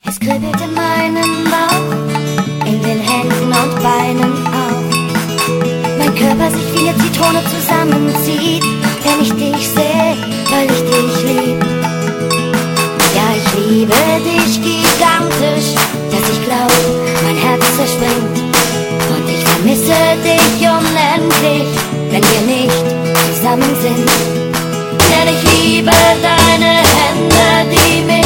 Es kribbelt in meinem Bauch, in den Händen und Beinen auch. Mein Körper sich wie eine Zitrone zusammenzieht, wenn ich dich sehe, weil ich dich lieb. Ja, ich liebe dich gigantisch, dass ich glaub, mein Herz zerspringt. Und ich vermisse dich unendlich, wenn wir nicht zusammen sind. Denn ich liebe deine Hände, die mich